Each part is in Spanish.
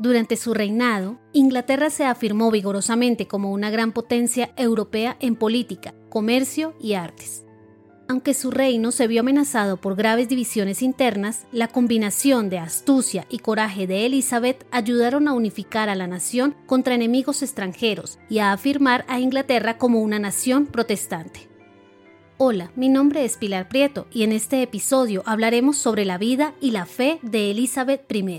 Durante su reinado, Inglaterra se afirmó vigorosamente como una gran potencia europea en política, comercio y artes. Aunque su reino se vio amenazado por graves divisiones internas, la combinación de astucia y coraje de Elizabeth ayudaron a unificar a la nación contra enemigos extranjeros y a afirmar a Inglaterra como una nación protestante. Hola, mi nombre es Pilar Prieto y en este episodio hablaremos sobre la vida y la fe de Elizabeth I.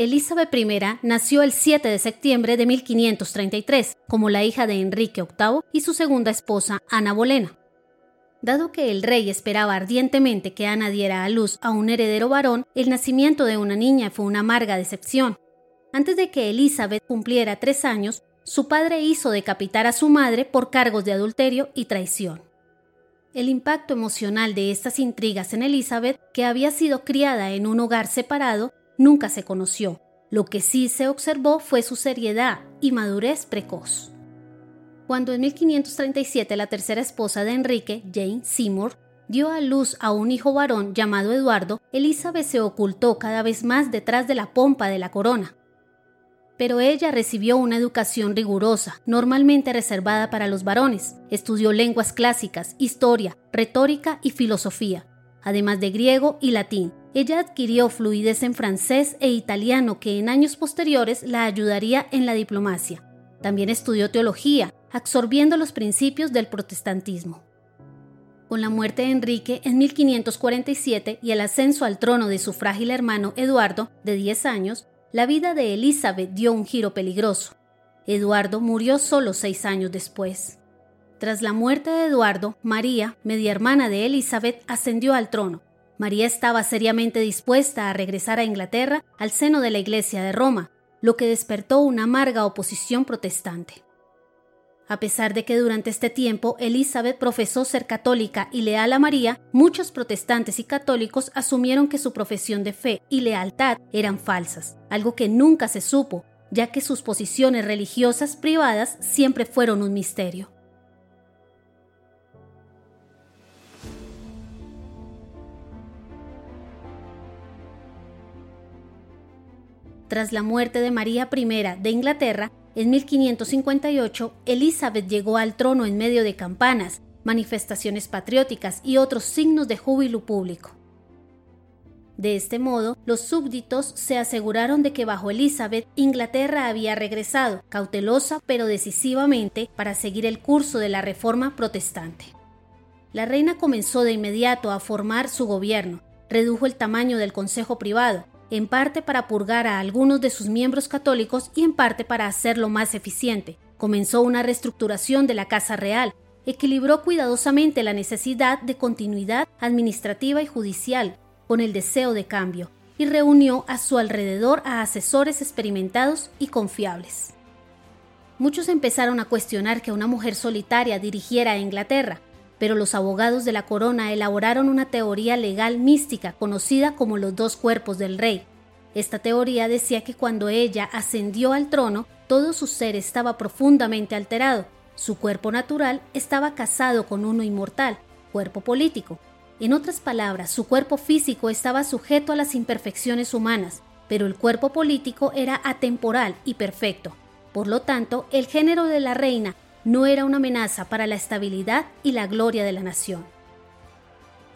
Elizabeth I nació el 7 de septiembre de 1533 como la hija de Enrique VIII y su segunda esposa Ana Bolena. Dado que el rey esperaba ardientemente que Ana diera a luz a un heredero varón, el nacimiento de una niña fue una amarga decepción. Antes de que Elizabeth cumpliera tres años, su padre hizo decapitar a su madre por cargos de adulterio y traición. El impacto emocional de estas intrigas en Elizabeth, que había sido criada en un hogar separado, nunca se conoció. Lo que sí se observó fue su seriedad y madurez precoz. Cuando en 1537 la tercera esposa de Enrique, Jane Seymour, dio a luz a un hijo varón llamado Eduardo, Elizabeth se ocultó cada vez más detrás de la pompa de la corona. Pero ella recibió una educación rigurosa, normalmente reservada para los varones. Estudió lenguas clásicas, historia, retórica y filosofía, además de griego y latín. Ella adquirió fluidez en francés e italiano que en años posteriores la ayudaría en la diplomacia. También estudió teología, absorbiendo los principios del protestantismo. Con la muerte de Enrique en 1547 y el ascenso al trono de su frágil hermano Eduardo, de 10 años, la vida de Elizabeth dio un giro peligroso. Eduardo murió solo seis años después. Tras la muerte de Eduardo, María, media hermana de Elizabeth, ascendió al trono. María estaba seriamente dispuesta a regresar a Inglaterra al seno de la Iglesia de Roma, lo que despertó una amarga oposición protestante. A pesar de que durante este tiempo Elizabeth profesó ser católica y leal a María, muchos protestantes y católicos asumieron que su profesión de fe y lealtad eran falsas, algo que nunca se supo, ya que sus posiciones religiosas privadas siempre fueron un misterio. Tras la muerte de María I de Inglaterra, en 1558, Elizabeth llegó al trono en medio de campanas, manifestaciones patrióticas y otros signos de júbilo público. De este modo, los súbditos se aseguraron de que bajo Elizabeth Inglaterra había regresado, cautelosa pero decisivamente, para seguir el curso de la reforma protestante. La reina comenzó de inmediato a formar su gobierno, redujo el tamaño del Consejo Privado, en parte para purgar a algunos de sus miembros católicos y en parte para hacerlo más eficiente. Comenzó una reestructuración de la Casa Real, equilibró cuidadosamente la necesidad de continuidad administrativa y judicial con el deseo de cambio y reunió a su alrededor a asesores experimentados y confiables. Muchos empezaron a cuestionar que una mujer solitaria dirigiera a Inglaterra, pero los abogados de la corona elaboraron una teoría legal mística conocida como los dos cuerpos del rey. Esta teoría decía que cuando ella ascendió al trono, todo su ser estaba profundamente alterado. Su cuerpo natural estaba casado con uno inmortal, cuerpo político. En otras palabras, su cuerpo físico estaba sujeto a las imperfecciones humanas, pero el cuerpo político era atemporal y perfecto. Por lo tanto, el género de la reina no era una amenaza para la estabilidad y la gloria de la nación.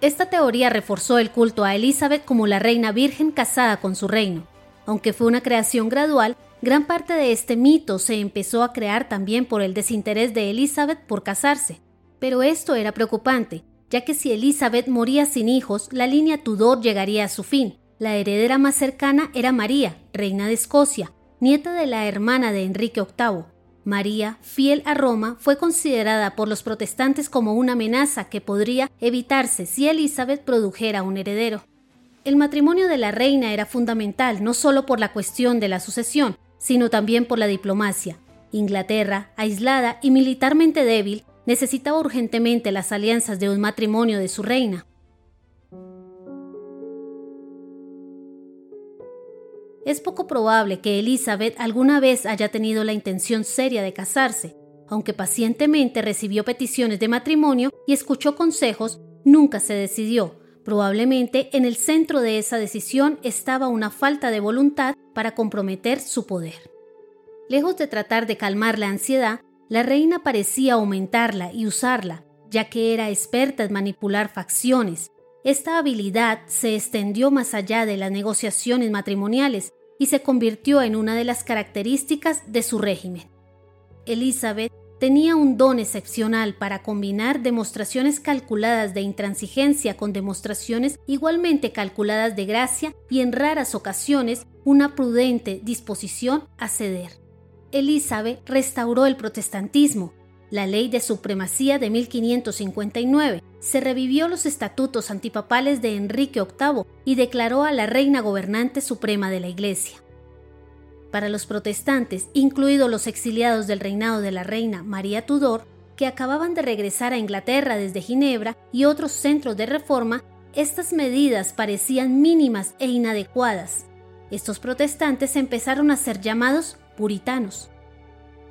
Esta teoría reforzó el culto a Elizabeth como la reina virgen casada con su reino. Aunque fue una creación gradual, gran parte de este mito se empezó a crear también por el desinterés de Elizabeth por casarse. Pero esto era preocupante, ya que si Elizabeth moría sin hijos, la línea Tudor llegaría a su fin. La heredera más cercana era María, reina de Escocia, nieta de la hermana de Enrique VIII, María, fiel a Roma, fue considerada por los protestantes como una amenaza que podría evitarse si Elizabeth produjera un heredero. El matrimonio de la reina era fundamental no solo por la cuestión de la sucesión, sino también por la diplomacia. Inglaterra, aislada y militarmente débil, necesitaba urgentemente las alianzas de un matrimonio de su reina. Es poco probable que Elizabeth alguna vez haya tenido la intención seria de casarse, aunque pacientemente recibió peticiones de matrimonio y escuchó consejos, nunca se decidió. Probablemente en el centro de esa decisión estaba una falta de voluntad para comprometer su poder. Lejos de tratar de calmar la ansiedad, la reina parecía aumentarla y usarla, ya que era experta en manipular facciones. Esta habilidad se extendió más allá de las negociaciones matrimoniales y se convirtió en una de las características de su régimen. Elizabeth tenía un don excepcional para combinar demostraciones calculadas de intransigencia con demostraciones igualmente calculadas de gracia y en raras ocasiones una prudente disposición a ceder. Elizabeth restauró el protestantismo, la ley de supremacía de 1559, se revivió los estatutos antipapales de Enrique VIII y declaró a la reina gobernante suprema de la Iglesia. Para los protestantes, incluidos los exiliados del reinado de la reina María Tudor, que acababan de regresar a Inglaterra desde Ginebra y otros centros de reforma, estas medidas parecían mínimas e inadecuadas. Estos protestantes empezaron a ser llamados puritanos.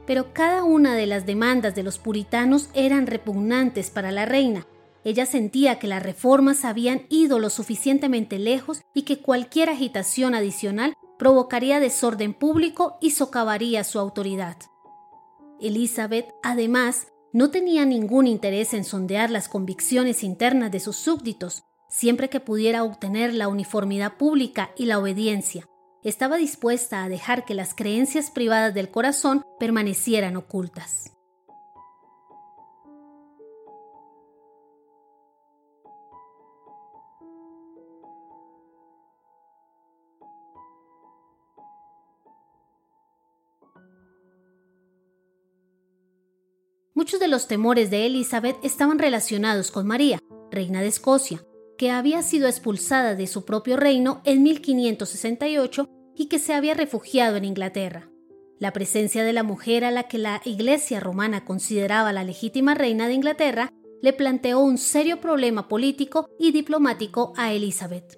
Pero cada una de las demandas de los puritanos eran repugnantes para la reina. Ella sentía que las reformas habían ido lo suficientemente lejos y que cualquier agitación adicional provocaría desorden público y socavaría su autoridad. Elizabeth, además, no tenía ningún interés en sondear las convicciones internas de sus súbditos, siempre que pudiera obtener la uniformidad pública y la obediencia estaba dispuesta a dejar que las creencias privadas del corazón permanecieran ocultas. Muchos de los temores de Elizabeth estaban relacionados con María, reina de Escocia, que había sido expulsada de su propio reino en 1568 y que se había refugiado en Inglaterra. La presencia de la mujer a la que la Iglesia romana consideraba la legítima reina de Inglaterra le planteó un serio problema político y diplomático a Elizabeth.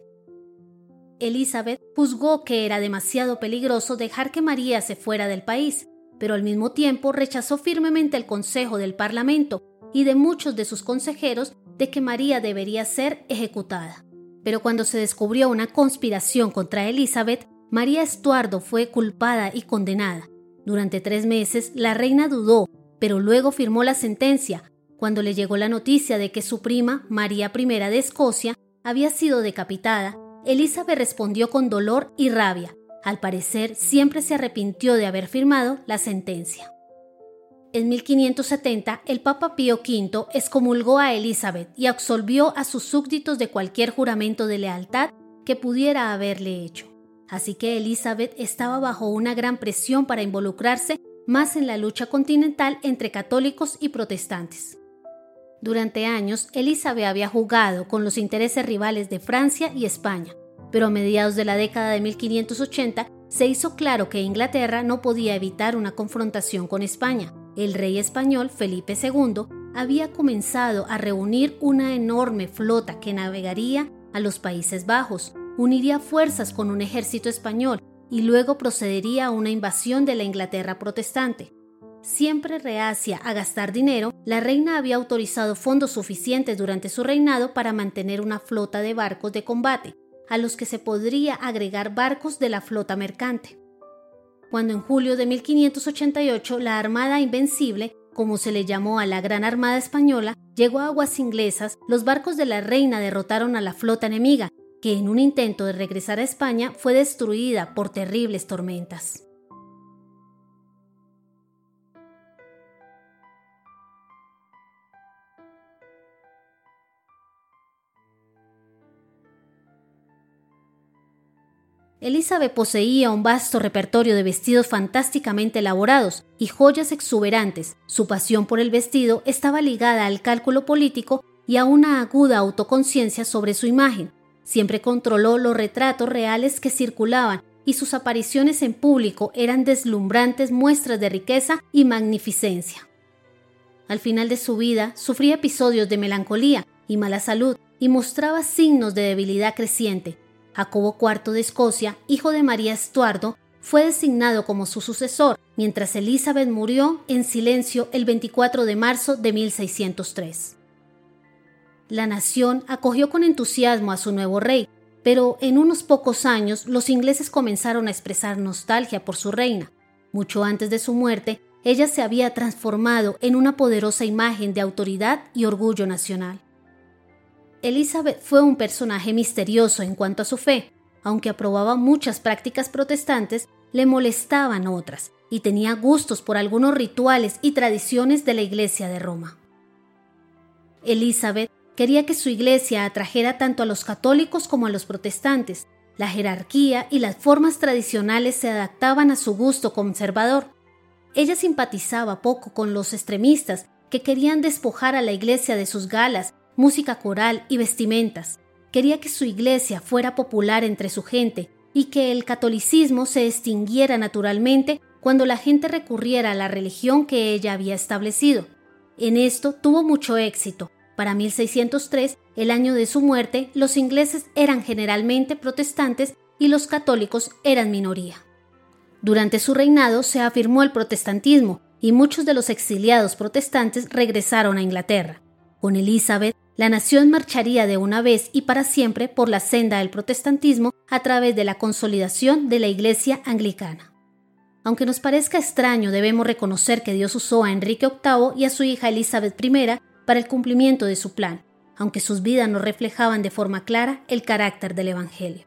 Elizabeth juzgó que era demasiado peligroso dejar que María se fuera del país, pero al mismo tiempo rechazó firmemente el consejo del Parlamento y de muchos de sus consejeros de que María debería ser ejecutada. Pero cuando se descubrió una conspiración contra Elizabeth, María Estuardo fue culpada y condenada. Durante tres meses la reina dudó, pero luego firmó la sentencia. Cuando le llegó la noticia de que su prima, María I de Escocia, había sido decapitada, Elizabeth respondió con dolor y rabia. Al parecer, siempre se arrepintió de haber firmado la sentencia. En 1570, el Papa Pío V excomulgó a Elizabeth y absolvió a sus súbditos de cualquier juramento de lealtad que pudiera haberle hecho. Así que Elizabeth estaba bajo una gran presión para involucrarse más en la lucha continental entre católicos y protestantes. Durante años, Elizabeth había jugado con los intereses rivales de Francia y España, pero a mediados de la década de 1580 se hizo claro que Inglaterra no podía evitar una confrontación con España. El rey español Felipe II había comenzado a reunir una enorme flota que navegaría a los Países Bajos, uniría fuerzas con un ejército español y luego procedería a una invasión de la Inglaterra protestante. Siempre reacia a gastar dinero, la reina había autorizado fondos suficientes durante su reinado para mantener una flota de barcos de combate, a los que se podría agregar barcos de la flota mercante. Cuando en julio de 1588 la Armada Invencible, como se le llamó a la Gran Armada Española, llegó a aguas inglesas, los barcos de la reina derrotaron a la flota enemiga que en un intento de regresar a España fue destruida por terribles tormentas. Elizabeth poseía un vasto repertorio de vestidos fantásticamente elaborados y joyas exuberantes. Su pasión por el vestido estaba ligada al cálculo político y a una aguda autoconciencia sobre su imagen, Siempre controló los retratos reales que circulaban y sus apariciones en público eran deslumbrantes muestras de riqueza y magnificencia. Al final de su vida sufría episodios de melancolía y mala salud y mostraba signos de debilidad creciente. Jacobo IV de Escocia, hijo de María Estuardo, fue designado como su sucesor, mientras Elizabeth murió en silencio el 24 de marzo de 1603. La nación acogió con entusiasmo a su nuevo rey, pero en unos pocos años los ingleses comenzaron a expresar nostalgia por su reina. Mucho antes de su muerte, ella se había transformado en una poderosa imagen de autoridad y orgullo nacional. Elizabeth fue un personaje misterioso en cuanto a su fe, aunque aprobaba muchas prácticas protestantes, le molestaban otras y tenía gustos por algunos rituales y tradiciones de la Iglesia de Roma. Elizabeth quería que su iglesia atrajera tanto a los católicos como a los protestantes. La jerarquía y las formas tradicionales se adaptaban a su gusto conservador. Ella simpatizaba poco con los extremistas que querían despojar a la iglesia de sus galas, música coral y vestimentas quería que su iglesia fuera popular entre su gente y que el catolicismo se extinguiera naturalmente cuando la gente recurriera a la religión que ella había establecido. En esto tuvo mucho éxito. Para 1603, el año de su muerte, los ingleses eran generalmente protestantes y los católicos eran minoría. Durante su reinado se afirmó el protestantismo y muchos de los exiliados protestantes regresaron a Inglaterra. Con Elizabeth, la nación marcharía de una vez y para siempre por la senda del protestantismo a través de la consolidación de la Iglesia anglicana. Aunque nos parezca extraño, debemos reconocer que Dios usó a Enrique VIII y a su hija Elizabeth I para el cumplimiento de su plan, aunque sus vidas no reflejaban de forma clara el carácter del Evangelio.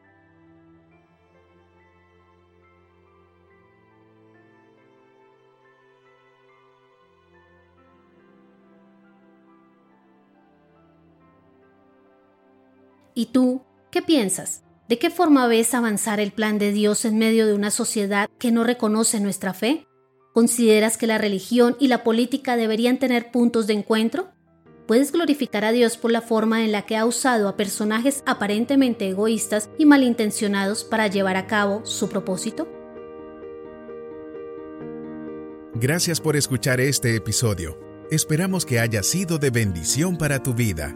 ¿Y tú qué piensas? ¿De qué forma ves avanzar el plan de Dios en medio de una sociedad que no reconoce nuestra fe? ¿Consideras que la religión y la política deberían tener puntos de encuentro? ¿Puedes glorificar a Dios por la forma en la que ha usado a personajes aparentemente egoístas y malintencionados para llevar a cabo su propósito? Gracias por escuchar este episodio. Esperamos que haya sido de bendición para tu vida.